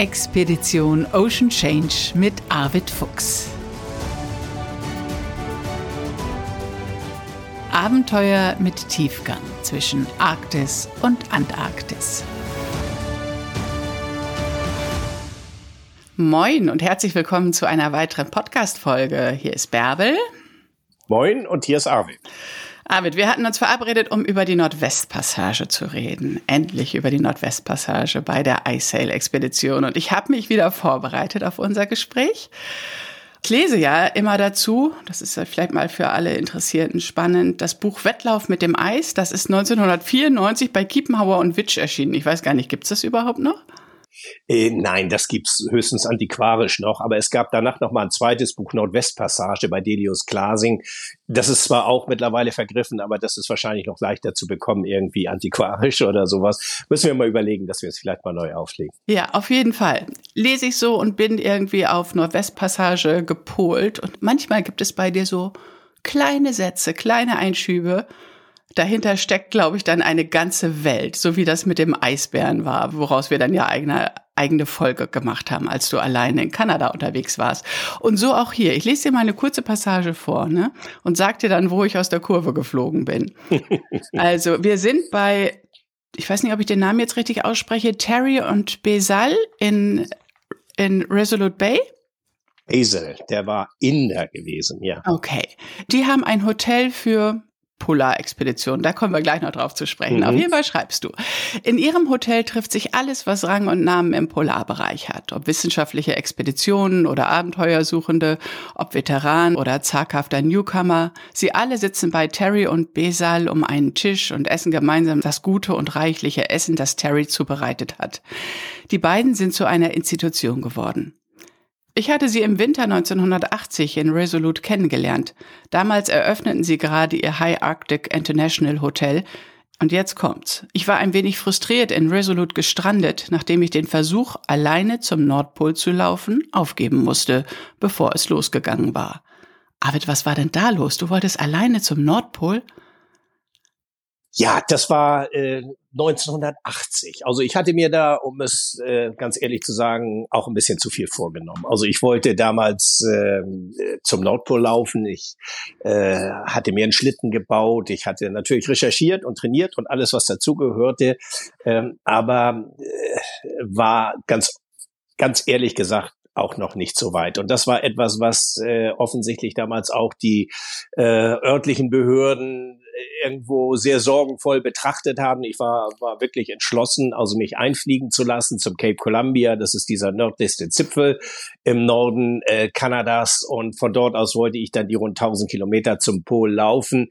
Expedition Ocean Change mit Arvid Fuchs. Abenteuer mit Tiefgang zwischen Arktis und Antarktis. Moin und herzlich willkommen zu einer weiteren Podcast-Folge. Hier ist Bärbel. Moin und hier ist Arvid. Arvid, wir hatten uns verabredet, um über die Nordwestpassage zu reden. Endlich über die Nordwestpassage bei der iSail-Expedition. Und ich habe mich wieder vorbereitet auf unser Gespräch. Ich lese ja immer dazu, das ist vielleicht mal für alle Interessierten spannend, das Buch Wettlauf mit dem Eis, das ist 1994 bei Kiepenhauer und Witsch erschienen. Ich weiß gar nicht, gibt es das überhaupt noch? Äh, nein, das gibt's höchstens antiquarisch noch, aber es gab danach noch mal ein zweites Buch Nordwestpassage bei Delius Glasing. Das ist zwar auch mittlerweile vergriffen, aber das ist wahrscheinlich noch leichter zu bekommen, irgendwie antiquarisch oder sowas. Müssen wir mal überlegen, dass wir es vielleicht mal neu auflegen. Ja, auf jeden Fall. Lese ich so und bin irgendwie auf Nordwestpassage gepolt und manchmal gibt es bei dir so kleine Sätze, kleine Einschübe, Dahinter steckt, glaube ich, dann eine ganze Welt, so wie das mit dem Eisbären war, woraus wir dann ja eigene, eigene Folge gemacht haben, als du alleine in Kanada unterwegs warst. Und so auch hier. Ich lese dir mal eine kurze Passage vor ne? und sag dir dann, wo ich aus der Kurve geflogen bin. also wir sind bei, ich weiß nicht, ob ich den Namen jetzt richtig ausspreche, Terry und Besal in, in Resolute Bay. Basil, der war Inder gewesen, ja. Okay. Die haben ein Hotel für Polarexpedition. Da kommen wir gleich noch drauf zu sprechen. Mhm. Auf jeden Fall schreibst du. In ihrem Hotel trifft sich alles, was Rang und Namen im Polarbereich hat. Ob wissenschaftliche Expeditionen oder Abenteuersuchende, ob Veteran oder zaghafter Newcomer. Sie alle sitzen bei Terry und Besal um einen Tisch und essen gemeinsam das gute und reichliche Essen, das Terry zubereitet hat. Die beiden sind zu einer Institution geworden. Ich hatte sie im Winter 1980 in Resolute kennengelernt. Damals eröffneten sie gerade ihr High Arctic International Hotel. Und jetzt kommt's. Ich war ein wenig frustriert in Resolute gestrandet, nachdem ich den Versuch, alleine zum Nordpol zu laufen, aufgeben musste, bevor es losgegangen war. Arvid, was war denn da los? Du wolltest alleine zum Nordpol? Ja, das war äh, 1980. Also ich hatte mir da, um es äh, ganz ehrlich zu sagen, auch ein bisschen zu viel vorgenommen. Also ich wollte damals äh, zum Nordpol laufen. Ich äh, hatte mir einen Schlitten gebaut. Ich hatte natürlich recherchiert und trainiert und alles, was dazugehörte. Ähm, aber äh, war ganz, ganz ehrlich gesagt auch noch nicht so weit. Und das war etwas, was äh, offensichtlich damals auch die äh, örtlichen Behörden äh, irgendwo sehr sorgenvoll betrachtet haben. Ich war, war wirklich entschlossen, also mich einfliegen zu lassen zum Cape Columbia. Das ist dieser nördlichste Zipfel im Norden äh, Kanadas. Und von dort aus wollte ich dann die rund 1000 Kilometer zum Pol laufen.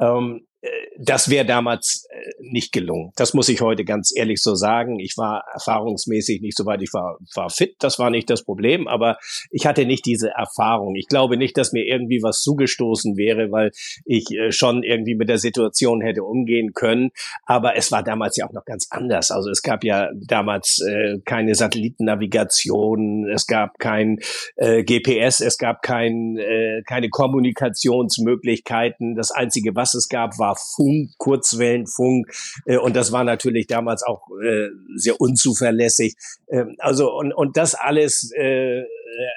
Ähm, äh, das wäre damals äh, nicht gelungen. Das muss ich heute ganz ehrlich so sagen. Ich war erfahrungsmäßig nicht so weit. Ich war, war fit, das war nicht das Problem, aber ich hatte nicht diese Erfahrung. Ich glaube nicht, dass mir irgendwie was zugestoßen wäre, weil ich äh, schon irgendwie mit der Situation hätte umgehen können. Aber es war damals ja auch noch ganz anders. Also es gab ja damals äh, keine Satellitennavigation, es gab kein äh, GPS, es gab kein, äh, keine Kommunikationsmöglichkeiten. Das Einzige, was es gab, war Funk, Kurzwellenfunk. Äh, und das war natürlich damals auch äh, sehr unzuverlässig. Ähm, also und, und das alles äh,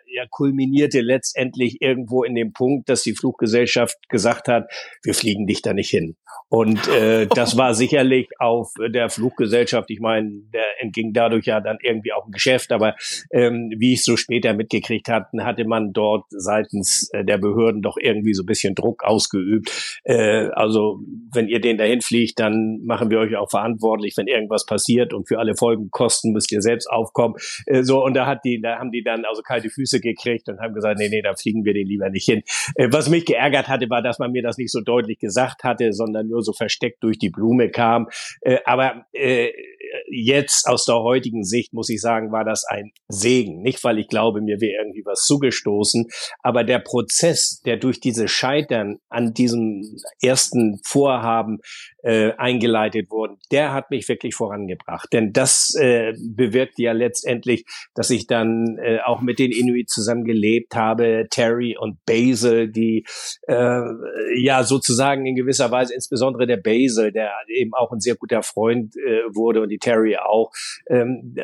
ja, kulminierte letztendlich irgendwo in dem Punkt, dass die Fluggesellschaft gesagt hat, wir fliegen dich da nicht hin. Und äh, das war sicherlich auf der Fluggesellschaft, ich meine, der entging dadurch ja dann irgendwie auch ein Geschäft, aber ähm, wie ich so später mitgekriegt hatten, hatte man dort seitens äh, der Behörden doch irgendwie so ein bisschen Druck ausgeübt. Äh, also wenn ihr den dahin fliegt, dann machen wir euch auch verantwortlich, wenn irgendwas passiert und für alle Folgenkosten müsst ihr selbst aufkommen. Äh, so und da hat die, da haben die dann also kalte Füße gekriegt und haben gesagt, nee, nee, da fliegen wir den lieber nicht hin. Äh, was mich geärgert hatte, war, dass man mir das nicht so deutlich gesagt hatte, sondern nur so versteckt durch die Blume kam. Äh, aber äh, jetzt aus der heutigen Sicht muss ich sagen, war das ein Segen. Nicht, weil ich glaube, mir wäre irgendwie was zugestoßen, aber der Prozess, der durch diese Scheitern an diesem ersten Vorhaben äh, eingeleitet wurden, der hat mich wirklich vorangebracht. Denn das äh, bewirkt ja letztendlich, dass ich dann äh, auch mit den Inuit zusammen gelebt habe, Terry und Basil, die äh, ja sozusagen in gewisser Weise, insbesondere der Basil, der eben auch ein sehr guter Freund äh, wurde und Terry auch. Ähm,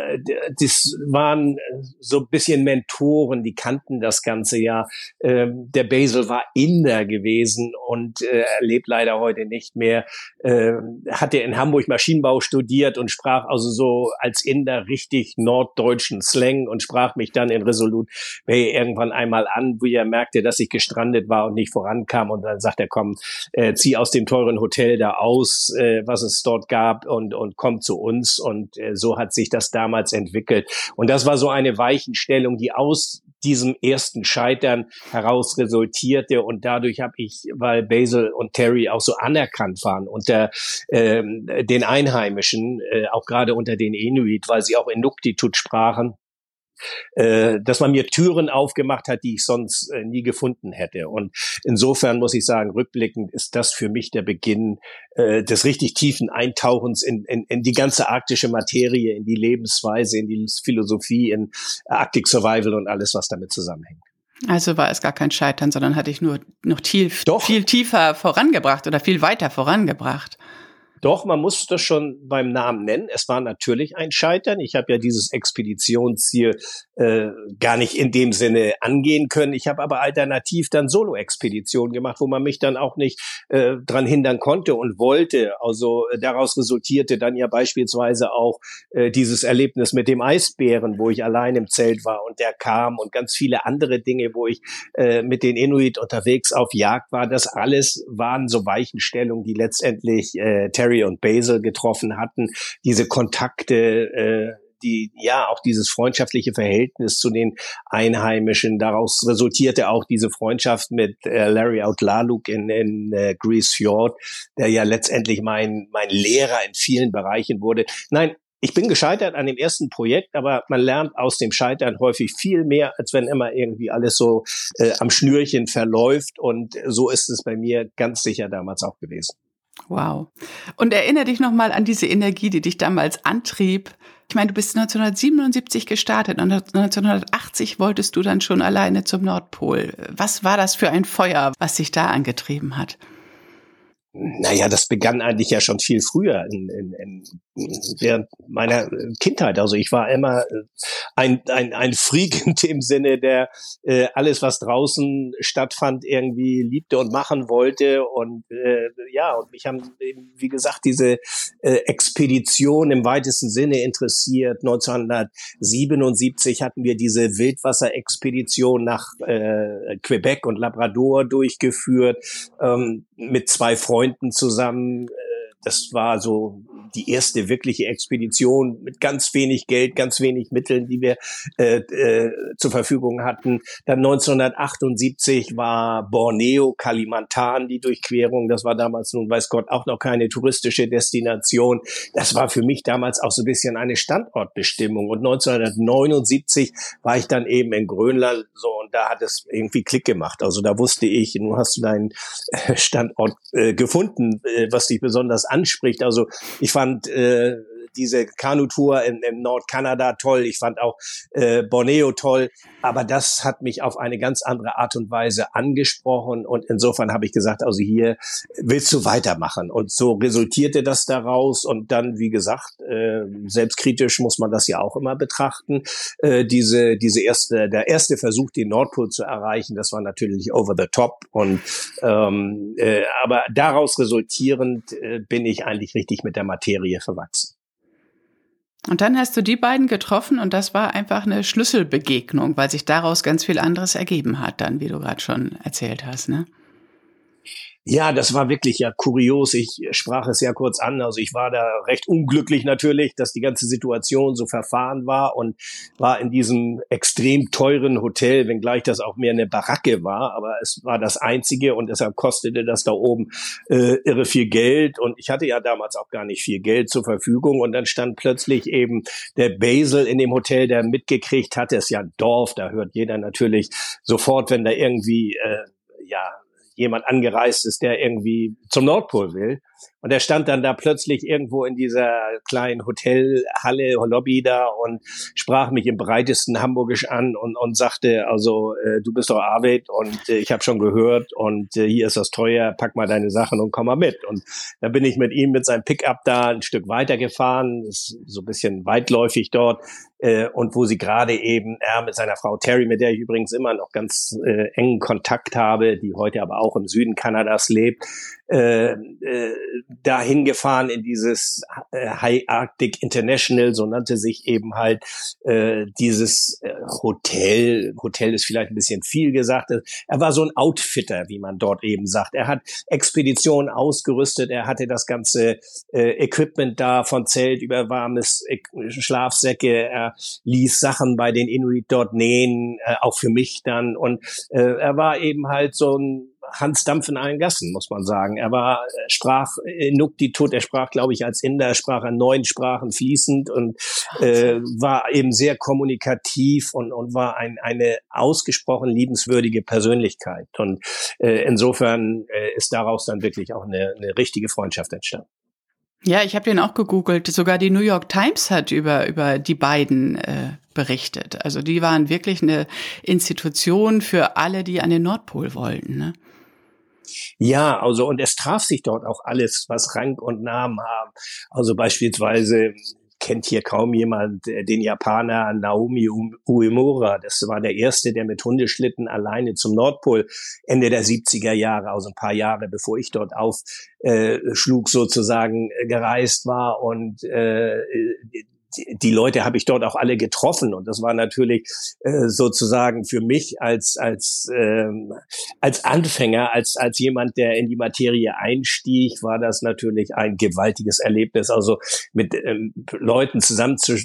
das waren so ein bisschen Mentoren, die kannten das ganze ja. Ähm, der Basil war Inder gewesen und äh, lebt leider heute nicht mehr. Ähm, hatte in Hamburg Maschinenbau studiert und sprach also so als Inder richtig norddeutschen Slang und sprach mich dann in Resolut Bay irgendwann einmal an, wo er merkte, dass ich gestrandet war und nicht vorankam und dann sagt er, komm, äh, zieh aus dem teuren Hotel da aus, äh, was es dort gab und, und komm zu uns und äh, so hat sich das damals entwickelt. Und das war so eine Weichenstellung, die aus diesem ersten Scheitern heraus resultierte. Und dadurch habe ich, weil Basil und Terry auch so anerkannt waren unter ähm, den Einheimischen, äh, auch gerade unter den Inuit, weil sie auch Inuktitut sprachen, äh, dass man mir Türen aufgemacht hat, die ich sonst äh, nie gefunden hätte. Und insofern muss ich sagen, rückblickend ist das für mich der Beginn äh, des richtig tiefen Eintauchens in, in, in die ganze arktische Materie, in die Lebensweise, in die Philosophie, in Arctic Survival und alles, was damit zusammenhängt. Also war es gar kein Scheitern, sondern hatte ich nur noch tief, Doch. viel tiefer vorangebracht oder viel weiter vorangebracht. Doch, man muss das schon beim Namen nennen. Es war natürlich ein Scheitern. Ich habe ja dieses Expeditionsziel äh, gar nicht in dem Sinne angehen können. Ich habe aber alternativ dann Solo-Expeditionen gemacht, wo man mich dann auch nicht äh, dran hindern konnte und wollte. Also äh, daraus resultierte dann ja beispielsweise auch äh, dieses Erlebnis mit dem Eisbären, wo ich allein im Zelt war und der kam und ganz viele andere Dinge, wo ich äh, mit den Inuit unterwegs auf Jagd war. Das alles waren so Weichenstellungen, die letztendlich äh, Harry und Basil getroffen hatten, diese Kontakte, äh, die ja auch dieses freundschaftliche Verhältnis zu den Einheimischen. Daraus resultierte auch diese Freundschaft mit äh, Larry Outlaluk in, in äh, Grease Fjord, der ja letztendlich mein mein Lehrer in vielen Bereichen wurde. Nein, ich bin gescheitert an dem ersten Projekt, aber man lernt aus dem Scheitern häufig viel mehr, als wenn immer irgendwie alles so äh, am Schnürchen verläuft. Und so ist es bei mir ganz sicher damals auch gewesen. Wow. Und erinnere dich nochmal an diese Energie, die dich damals antrieb. Ich meine, du bist 1977 gestartet und 1980 wolltest du dann schon alleine zum Nordpol. Was war das für ein Feuer, was dich da angetrieben hat? Naja, das begann eigentlich ja schon viel früher in, in, in, während meiner Kindheit. Also ich war immer äh, ein, ein, ein Freak in dem Sinne, der äh, alles, was draußen stattfand, irgendwie liebte und machen wollte. Und äh, ja, und mich haben, wie gesagt, diese äh, Expedition im weitesten Sinne interessiert. 1977 hatten wir diese Wildwasserexpedition nach äh, Quebec und Labrador durchgeführt ähm, mit zwei Freunden zusammen. Äh, das war so die erste wirkliche Expedition mit ganz wenig Geld, ganz wenig Mitteln, die wir äh, äh, zur Verfügung hatten. Dann 1978 war Borneo, Kalimantan die Durchquerung. Das war damals nun, weiß Gott, auch noch keine touristische Destination. Das war für mich damals auch so ein bisschen eine Standortbestimmung. Und 1979 war ich dann eben in Grönland so und da hat es irgendwie Klick gemacht. Also da wusste ich, nun hast du deinen äh, Standort äh, gefunden, äh, was dich besonders anspricht. Also ich fand äh, diese Kanutour in, in Nordkanada toll. Ich fand auch äh, Borneo toll. Aber das hat mich auf eine ganz andere Art und Weise angesprochen. Und insofern habe ich gesagt, also hier willst du weitermachen. Und so resultierte das daraus. Und dann, wie gesagt, äh, selbstkritisch muss man das ja auch immer betrachten. Äh, diese, diese erste, der erste Versuch, den Nordpol zu erreichen, das war natürlich over the top. Und ähm, äh, aber daraus resultierend äh, bin ich eigentlich richtig mit der Materie verwachsen. Und dann hast du die beiden getroffen und das war einfach eine Schlüsselbegegnung, weil sich daraus ganz viel anderes ergeben hat, dann, wie du gerade schon erzählt hast, ne? Ja, das war wirklich ja kurios. Ich sprach es ja kurz an. Also ich war da recht unglücklich natürlich, dass die ganze Situation so verfahren war und war in diesem extrem teuren Hotel, wenngleich das auch mehr eine Baracke war, aber es war das einzige und deshalb kostete das da oben äh, irre viel Geld und ich hatte ja damals auch gar nicht viel Geld zur Verfügung und dann stand plötzlich eben der Basil in dem Hotel, der mitgekriegt hatte, es ja ein Dorf, da hört jeder natürlich sofort, wenn da irgendwie äh, ja jemand angereist ist, der irgendwie zum Nordpol will. Und er stand dann da plötzlich irgendwo in dieser kleinen Hotelhalle, Lobby da und sprach mich im breitesten Hamburgisch an und, und sagte, also äh, du bist doch Arvid und äh, ich habe schon gehört und äh, hier ist das teuer, pack mal deine Sachen und komm mal mit. Und da bin ich mit ihm mit seinem Pickup da ein Stück weitergefahren, ist so ein bisschen weitläufig dort äh, und wo sie gerade eben, er mit seiner Frau Terry, mit der ich übrigens immer noch ganz äh, engen Kontakt habe, die heute aber auch im Süden Kanadas lebt, äh, äh, dahin gefahren in dieses äh, High Arctic International, so nannte sich eben halt äh, dieses äh, Hotel. Hotel ist vielleicht ein bisschen viel gesagt. Er war so ein Outfitter, wie man dort eben sagt. Er hat Expeditionen ausgerüstet, er hatte das ganze äh, Equipment da, von Zelt über warmes äh, Schlafsäcke. Er ließ Sachen bei den Inuit dort nähen, äh, auch für mich dann. Und äh, er war eben halt so ein Hans Dampf in allen Gassen, muss man sagen. Er war, sprach Inuktitut, er sprach, glaube ich, als Inder, sprach er neun Sprachen fließend und äh, war eben sehr kommunikativ und, und war ein, eine ausgesprochen liebenswürdige Persönlichkeit. Und äh, insofern äh, ist daraus dann wirklich auch eine, eine richtige Freundschaft entstanden. Ja, ich habe den auch gegoogelt. Sogar die New York Times hat über, über die beiden äh, berichtet. Also die waren wirklich eine Institution für alle, die an den Nordpol wollten. Ne? Ja, also und es traf sich dort auch alles, was Rang und Namen haben. Also beispielsweise kennt hier kaum jemand äh, den Japaner Naomi Uemura. Das war der erste, der mit Hundeschlitten alleine zum Nordpol Ende der 70er Jahre, also ein paar Jahre bevor ich dort aufschlug, äh, sozusagen äh, gereist war und äh, die Leute habe ich dort auch alle getroffen und das war natürlich äh, sozusagen für mich als als ähm, als Anfänger als als jemand der in die Materie einstieg war das natürlich ein gewaltiges Erlebnis. Also mit ähm, Leuten zusammen zu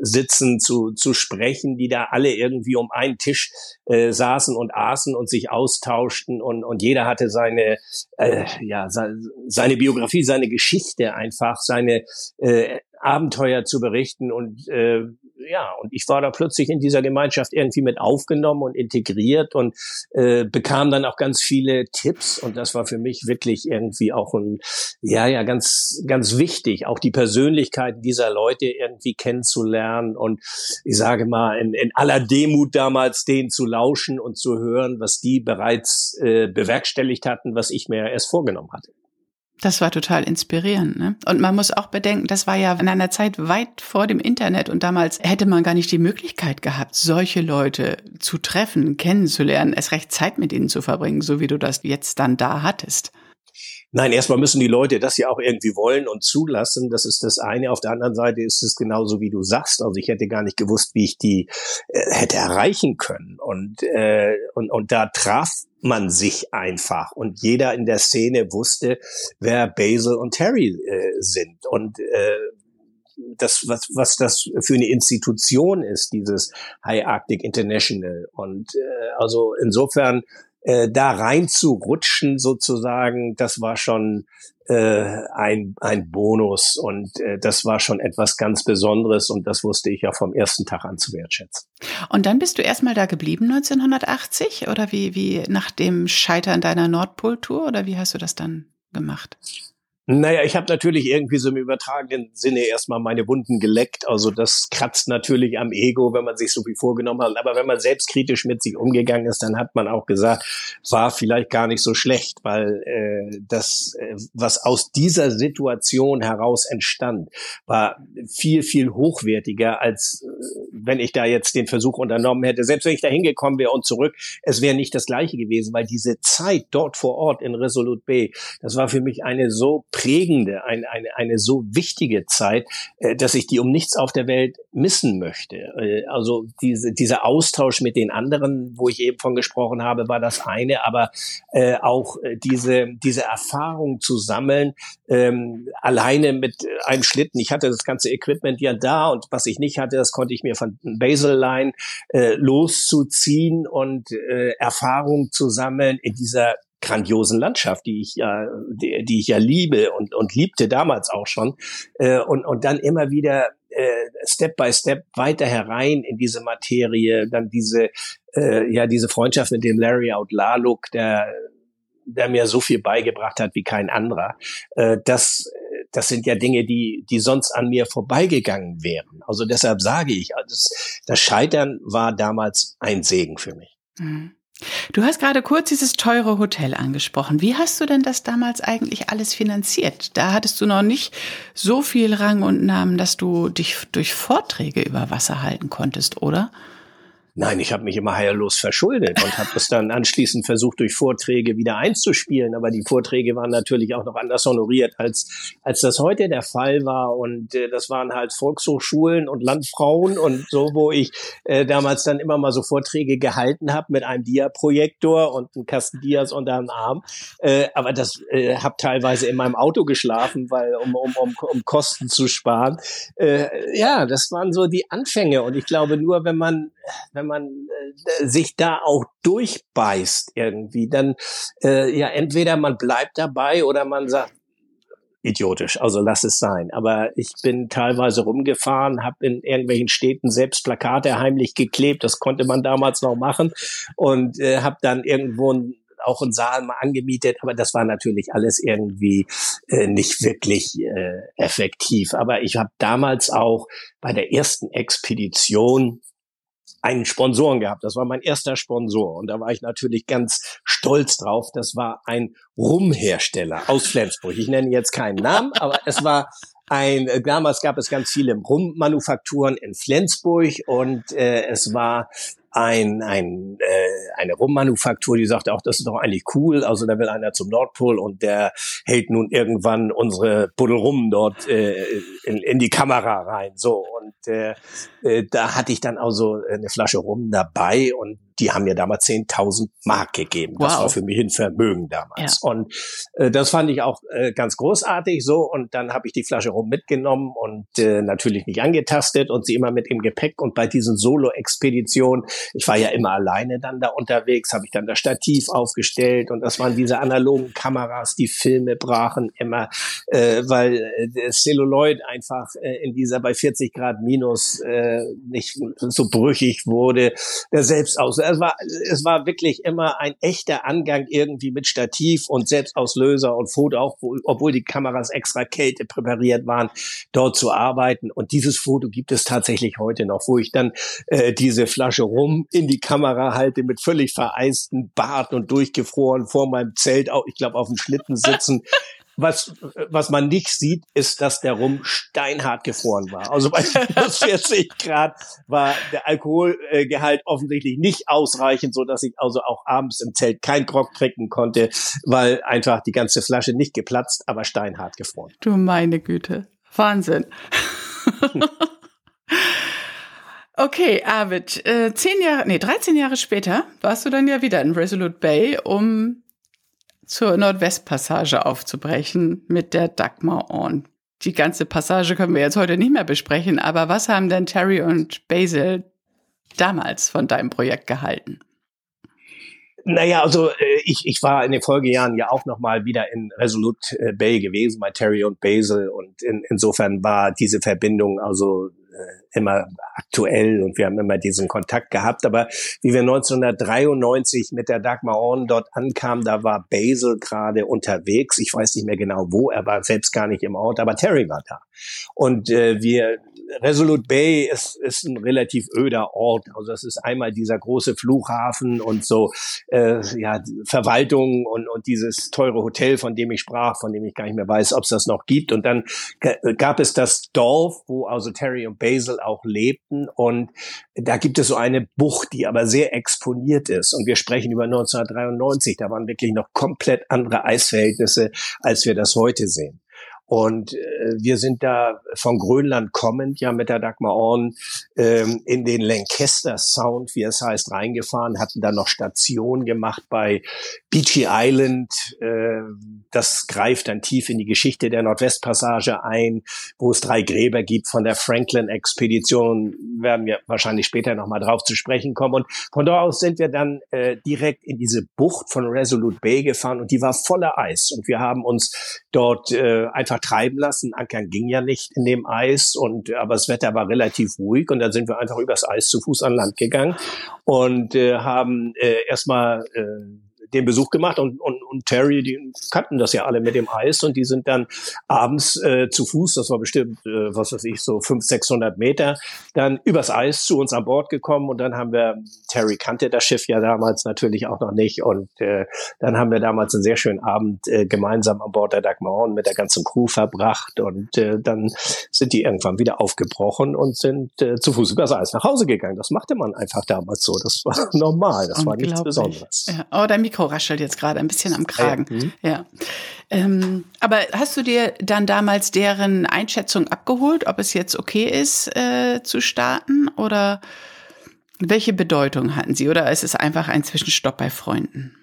sitzen zu zu sprechen die da alle irgendwie um einen Tisch äh, saßen und aßen und sich austauschten und und jeder hatte seine äh, ja seine Biografie seine Geschichte einfach seine äh, Abenteuer zu berichten und äh, ja, und ich war da plötzlich in dieser Gemeinschaft irgendwie mit aufgenommen und integriert und äh, bekam dann auch ganz viele Tipps und das war für mich wirklich irgendwie auch ein, ja, ja, ganz, ganz wichtig, auch die Persönlichkeiten dieser Leute irgendwie kennenzulernen und ich sage mal, in, in aller Demut damals denen zu lauschen und zu hören, was die bereits äh, bewerkstelligt hatten, was ich mir erst vorgenommen hatte. Das war total inspirierend. Ne? Und man muss auch bedenken, das war ja in einer Zeit weit vor dem Internet und damals hätte man gar nicht die Möglichkeit gehabt, solche Leute zu treffen, kennenzulernen, es recht Zeit mit ihnen zu verbringen, so wie du das jetzt dann da hattest. Nein, erstmal müssen die Leute das ja auch irgendwie wollen und zulassen. Das ist das eine. Auf der anderen Seite ist es genauso, wie du sagst. Also ich hätte gar nicht gewusst, wie ich die äh, hätte erreichen können. Und, äh, und, und da traf man sich einfach. Und jeder in der Szene wusste, wer Basil und Terry äh, sind. Und äh, das, was, was das für eine Institution ist, dieses High Arctic International. Und äh, also insofern äh, da rein zu rutschen sozusagen, das war schon äh, ein, ein Bonus und äh, das war schon etwas ganz Besonderes und das wusste ich ja vom ersten Tag an zu wertschätzen. Und dann bist du erstmal da geblieben 1980 oder wie, wie nach dem Scheitern deiner Nordpol-Tour oder wie hast du das dann gemacht? Naja, ich habe natürlich irgendwie so im übertragenen Sinne erstmal meine Wunden geleckt. Also das kratzt natürlich am Ego, wenn man sich so viel vorgenommen hat. Aber wenn man selbstkritisch mit sich umgegangen ist, dann hat man auch gesagt, war vielleicht gar nicht so schlecht, weil äh, das, äh, was aus dieser Situation heraus entstand, war viel, viel hochwertiger, als äh, wenn ich da jetzt den Versuch unternommen hätte. Selbst wenn ich da hingekommen wäre und zurück, es wäre nicht das gleiche gewesen, weil diese Zeit dort vor Ort in Resolute Bay, das war für mich eine so prägende, eine, eine, eine so wichtige Zeit, äh, dass ich die um nichts auf der Welt missen möchte. Äh, also diese, dieser Austausch mit den anderen, wo ich eben von gesprochen habe, war das eine, aber äh, auch äh, diese, diese Erfahrung zu sammeln, ähm, alleine mit einem Schlitten. Ich hatte das ganze Equipment ja da und was ich nicht hatte, das konnte ich mir von Baseline äh, loszuziehen und äh, Erfahrung zu sammeln in dieser grandiosen Landschaft, die ich ja, die, die ich ja liebe und, und liebte damals auch schon. Äh, und, und dann immer wieder äh, Step by Step weiter herein in diese Materie, dann diese, äh, ja, diese Freundschaft mit dem Larry Outlaluk, der der mir so viel beigebracht hat wie kein anderer. Äh, das, das sind ja Dinge, die, die sonst an mir vorbeigegangen wären. Also deshalb sage ich, das, das Scheitern war damals ein Segen für mich. Mhm. Du hast gerade kurz dieses teure Hotel angesprochen. Wie hast du denn das damals eigentlich alles finanziert? Da hattest du noch nicht so viel Rang und Namen, dass du dich durch Vorträge über Wasser halten konntest, oder? Nein, ich habe mich immer heillos verschuldet und habe das dann anschließend versucht, durch Vorträge wieder einzuspielen. Aber die Vorträge waren natürlich auch noch anders honoriert, als, als das heute der Fall war. Und äh, das waren halt Volkshochschulen und Landfrauen und so, wo ich äh, damals dann immer mal so Vorträge gehalten habe mit einem Dia-Projektor und einem Kasten Dias unter dem Arm. Äh, aber das äh, habe teilweise in meinem Auto geschlafen, weil um, um, um, um Kosten zu sparen. Äh, ja, das waren so die Anfänge. Und ich glaube, nur wenn man, wenn man äh, sich da auch durchbeißt irgendwie, dann äh, ja entweder man bleibt dabei oder man sagt, idiotisch, also lass es sein. Aber ich bin teilweise rumgefahren, habe in irgendwelchen Städten selbst Plakate heimlich geklebt, das konnte man damals noch machen und äh, habe dann irgendwo ein auch einen Saal mal angemietet, aber das war natürlich alles irgendwie äh, nicht wirklich äh, effektiv. Aber ich habe damals auch bei der ersten Expedition einen Sponsoren gehabt. Das war mein erster Sponsor und da war ich natürlich ganz stolz drauf. Das war ein Rumhersteller aus Flensburg. Ich nenne jetzt keinen Namen, aber es war ein, äh, damals gab es ganz viele Rummanufakturen in Flensburg und äh, es war ein, ein, äh, eine Rummanufaktur, die sagte auch, das ist doch eigentlich cool. Also da will einer zum Nordpol und der hält nun irgendwann unsere Buddel rum dort äh, in, in die Kamera rein. So und äh, äh, da hatte ich dann also eine Flasche Rum dabei und die haben mir damals 10.000 Mark gegeben. Das wow. war für mich ein Vermögen damals. Ja. Und äh, das fand ich auch äh, ganz großartig so. Und dann habe ich die Flasche rum mitgenommen und äh, natürlich nicht angetastet und sie immer mit im Gepäck. Und bei diesen Solo-Expeditionen, ich war ja immer alleine dann da unterwegs, habe ich dann das Stativ aufgestellt und das waren diese analogen Kameras, die Filme brachen immer, äh, weil äh, das Celluloid einfach äh, in dieser bei 40 Grad minus äh, nicht so brüchig wurde. Der Selbstaus es war, es war wirklich immer ein echter Angang irgendwie mit Stativ und Selbstauslöser und Foto, auch obwohl die Kameras extra Kälte präpariert waren, dort zu arbeiten. Und dieses Foto gibt es tatsächlich heute noch, wo ich dann äh, diese Flasche rum in die Kamera halte mit völlig vereisten Bart und durchgefroren vor meinem Zelt, auch, ich glaube, auf dem Schlitten sitzen. Was, was man nicht sieht, ist, dass der Rum steinhart gefroren war. Also bei minus 40 Grad war der Alkoholgehalt offensichtlich nicht ausreichend, so dass ich also auch abends im Zelt kein Grog trinken konnte, weil einfach die ganze Flasche nicht geplatzt, aber steinhart gefroren. Du meine Güte. Wahnsinn. Okay, Arvid, äh, zehn Jahre, nee, 13 Jahre später warst du dann ja wieder in Resolute Bay, um zur Nordwestpassage aufzubrechen mit der Dagmar On. Die ganze Passage können wir jetzt heute nicht mehr besprechen, aber was haben denn Terry und Basil damals von deinem Projekt gehalten? Naja, also äh, ich, ich war in den Folgejahren ja auch nochmal wieder in Resolute äh, Bay gewesen bei Terry und Basil und in, insofern war diese Verbindung also immer aktuell und wir haben immer diesen Kontakt gehabt. Aber wie wir 1993 mit der Dagmar Orn dort ankamen, da war Basil gerade unterwegs. Ich weiß nicht mehr genau wo, er war selbst gar nicht im Ort, aber Terry war da. Und äh, wir Resolute Bay ist, ist ein relativ öder Ort. Also das ist einmal dieser große Flughafen und so äh, ja Verwaltung und, und dieses teure Hotel, von dem ich sprach, von dem ich gar nicht mehr weiß, ob es das noch gibt. Und dann gab es das Dorf, wo also Terry und Basil auch lebten. Und da gibt es so eine Bucht, die aber sehr exponiert ist. Und wir sprechen über 1993. Da waren wirklich noch komplett andere Eisverhältnisse, als wir das heute sehen. Und äh, wir sind da von Grönland kommend ja mit der Dagmar Orn ähm, in den Lancaster Sound, wie es heißt, reingefahren, hatten dann noch Station gemacht bei Beachy Island. Äh, das greift dann tief in die Geschichte der Nordwestpassage ein, wo es drei Gräber gibt von der Franklin-Expedition. Werden wir wahrscheinlich später nochmal drauf zu sprechen kommen. Und von dort aus sind wir dann äh, direkt in diese Bucht von Resolute Bay gefahren und die war voller Eis. Und wir haben uns dort äh, einfach einfach treiben lassen. Ankern ging ja nicht in dem Eis und aber das Wetter war relativ ruhig und dann sind wir einfach übers Eis zu Fuß an Land gegangen und äh, haben äh, erstmal äh, den Besuch gemacht und, und, und Terry, die kannten das ja alle mit dem Eis und die sind dann abends äh, zu Fuß, das war bestimmt, äh, was weiß ich, so 500, 600 Meter, dann übers Eis zu uns an Bord gekommen und dann haben wir, Terry kannte das Schiff ja damals natürlich auch noch nicht und äh, dann haben wir damals einen sehr schönen Abend äh, gemeinsam an Bord der Dagmar mit der ganzen Crew verbracht und äh, dann sind die irgendwann wieder aufgebrochen und sind äh, zu Fuß übers Eis nach Hause gegangen. Das machte man einfach damals so. Das war normal. Das war nichts Besonderes. Ja. Oh, dein Mikro raschelt jetzt gerade ein bisschen am Kragen. Ja. Mhm. ja. Ähm, aber hast du dir dann damals deren Einschätzung abgeholt, ob es jetzt okay ist, äh, zu starten oder welche Bedeutung hatten sie? Oder ist es einfach ein Zwischenstopp bei Freunden?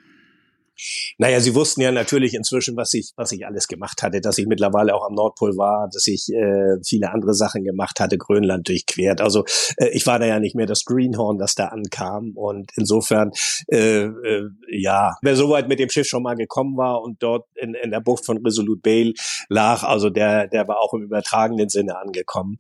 Naja, sie wussten ja natürlich inzwischen, was ich, was ich alles gemacht hatte, dass ich mittlerweile auch am Nordpol war, dass ich äh, viele andere Sachen gemacht hatte, Grönland durchquert. Also äh, ich war da ja nicht mehr das Greenhorn, das da ankam. Und insofern, äh, äh, ja, wer so weit mit dem Schiff schon mal gekommen war und dort in, in der Bucht von Resolute Bay lag, also der, der war auch im übertragenen Sinne angekommen.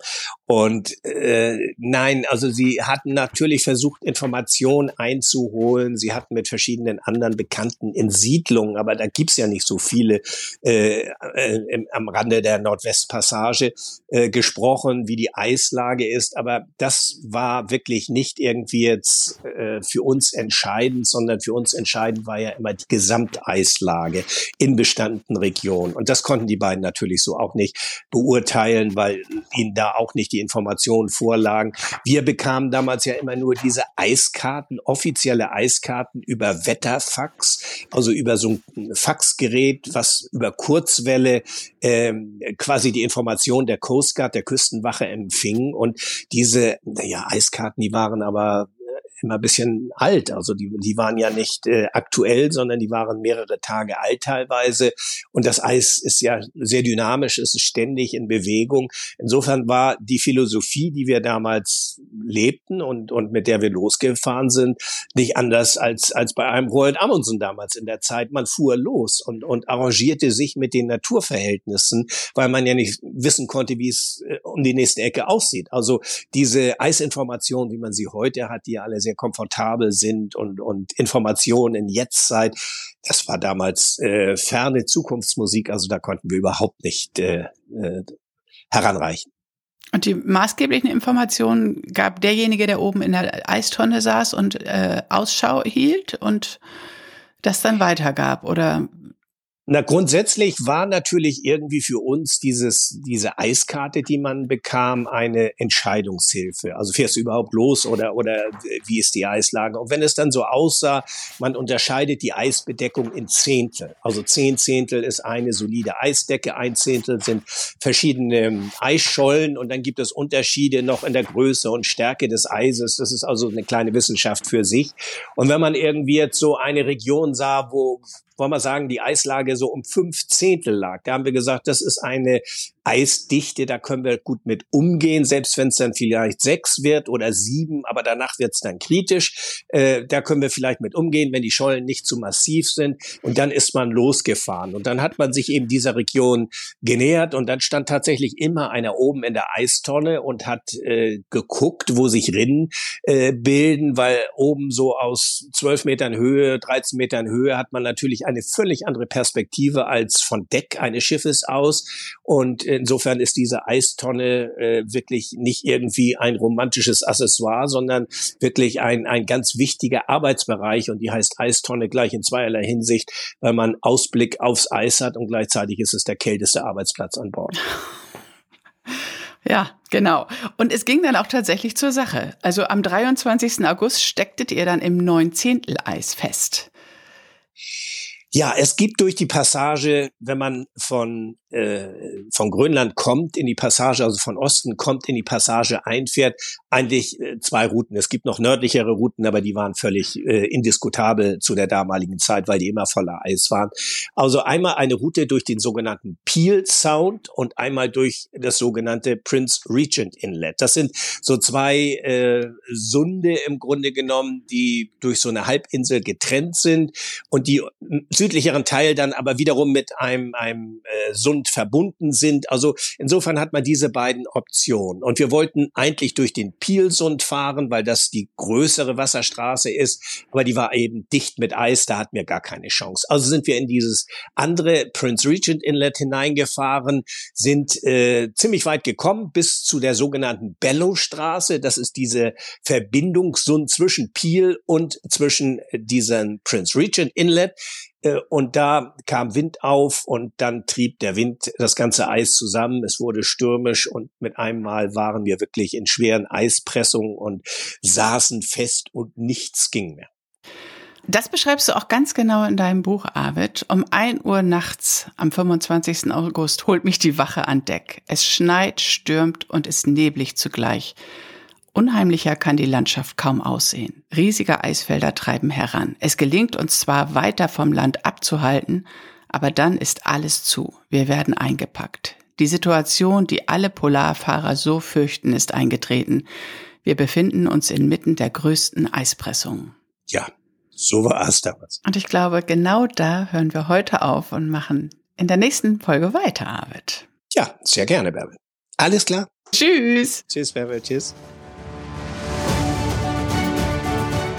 Und äh, nein, also sie hatten natürlich versucht, Informationen einzuholen. Sie hatten mit verschiedenen anderen Bekannten in Siedlungen, aber da gibt's ja nicht so viele äh, äh, am Rande der Nordwestpassage äh, gesprochen, wie die Eislage ist. Aber das war wirklich nicht irgendwie jetzt äh, für uns entscheidend, sondern für uns entscheidend war ja immer die Gesamteislage in bestandenen Regionen. Und das konnten die beiden natürlich so auch nicht beurteilen, weil ihnen da auch nicht die Informationen vorlagen. Wir bekamen damals ja immer nur diese Eiskarten, offizielle Eiskarten über Wetterfax also über so ein Faxgerät, was über Kurzwelle ähm, quasi die Information der Coast Guard, der Küstenwache empfing. Und diese, naja, Eiskarten, die waren aber immer ein bisschen alt. Also die, die waren ja nicht äh, aktuell, sondern die waren mehrere Tage alt teilweise. Und das Eis ist ja sehr dynamisch, es ist ständig in Bewegung. Insofern war die Philosophie, die wir damals lebten und, und mit der wir losgefahren sind, nicht anders als, als bei einem Roald Amundsen damals in der Zeit. Man fuhr los und, und arrangierte sich mit den Naturverhältnissen, weil man ja nicht wissen konnte, wie es äh, um die nächste Ecke aussieht. Also diese Eisinformation, wie man sie heute hat, die ja alle sehr komfortabel sind und, und Informationen in Jetztzeit. Das war damals äh, ferne Zukunftsmusik, also da konnten wir überhaupt nicht äh, äh, heranreichen. Und die maßgeblichen Informationen gab derjenige, der oben in der Eistonne saß und äh, Ausschau hielt und das dann weitergab, oder na, grundsätzlich war natürlich irgendwie für uns dieses, diese Eiskarte, die man bekam, eine Entscheidungshilfe. Also fährst du überhaupt los oder, oder wie ist die Eislage? Und wenn es dann so aussah, man unterscheidet die Eisbedeckung in Zehntel. Also zehn Zehntel ist eine solide Eisdecke, ein Zehntel sind verschiedene Eisschollen und dann gibt es Unterschiede noch in der Größe und Stärke des Eises. Das ist also eine kleine Wissenschaft für sich. Und wenn man irgendwie jetzt so eine Region sah, wo wollen wir sagen, die Eislage so um fünf Zehntel lag. Da haben wir gesagt, das ist eine Eisdichte, da können wir gut mit umgehen, selbst wenn es dann vielleicht sechs wird oder sieben, aber danach wird es dann kritisch. Äh, da können wir vielleicht mit umgehen, wenn die Schollen nicht zu massiv sind. Und dann ist man losgefahren. Und dann hat man sich eben dieser Region genähert und dann stand tatsächlich immer einer oben in der Eistonne und hat äh, geguckt, wo sich Rinnen äh, bilden, weil oben so aus zwölf Metern Höhe, 13 Metern Höhe hat man natürlich eine völlig andere Perspektive als von Deck eines Schiffes aus. Und insofern ist diese Eistonne äh, wirklich nicht irgendwie ein romantisches Accessoire, sondern wirklich ein, ein ganz wichtiger Arbeitsbereich und die heißt Eistonne gleich in zweierlei Hinsicht, weil man Ausblick aufs Eis hat und gleichzeitig ist es der kälteste Arbeitsplatz an Bord. Ja, genau. Und es ging dann auch tatsächlich zur Sache. Also am 23. August stecktet ihr dann im 19. Eis fest. Ja, es gibt durch die Passage, wenn man von äh, von Grönland kommt in die Passage, also von Osten kommt in die Passage einfährt, eigentlich äh, zwei Routen. Es gibt noch nördlichere Routen, aber die waren völlig äh, indiskutabel zu der damaligen Zeit, weil die immer voller Eis waren. Also einmal eine Route durch den sogenannten Peel Sound und einmal durch das sogenannte Prince Regent Inlet. Das sind so zwei äh, Sunde im Grunde genommen, die durch so eine Halbinsel getrennt sind und die südlicheren Teil dann aber wiederum mit einem, einem äh, Sund verbunden sind. Also insofern hat man diese beiden Optionen. Und wir wollten eigentlich durch den Pielsund fahren, weil das die größere Wasserstraße ist, aber die war eben dicht mit Eis, da hatten wir gar keine Chance. Also sind wir in dieses andere Prince Regent Inlet hineingefahren, sind äh, ziemlich weit gekommen bis zu der sogenannten Bellowstraße. Das ist diese Verbindungssund zwischen Peel und zwischen diesem Prince Regent Inlet. Äh, und da kam Wind auf und dann trieb der Wind das ganze Eis zusammen. Es wurde stürmisch und mit einem Mal waren wir wirklich in schweren Eispressungen und saßen fest und nichts ging mehr. Das beschreibst du auch ganz genau in deinem Buch, Arvid. Um ein Uhr nachts am 25. August holt mich die Wache an Deck. Es schneit, stürmt und ist neblig zugleich. Unheimlicher kann die Landschaft kaum aussehen. Riesige Eisfelder treiben heran. Es gelingt uns zwar weiter vom Land abzuhalten, aber dann ist alles zu. Wir werden eingepackt. Die Situation, die alle Polarfahrer so fürchten, ist eingetreten. Wir befinden uns inmitten der größten Eispressungen. Ja, so war es damals. Und ich glaube, genau da hören wir heute auf und machen in der nächsten Folge weiter, Arvid. Ja, sehr gerne, Bärbel. Alles klar. Tschüss. Tschüss, Bärbel. Tschüss.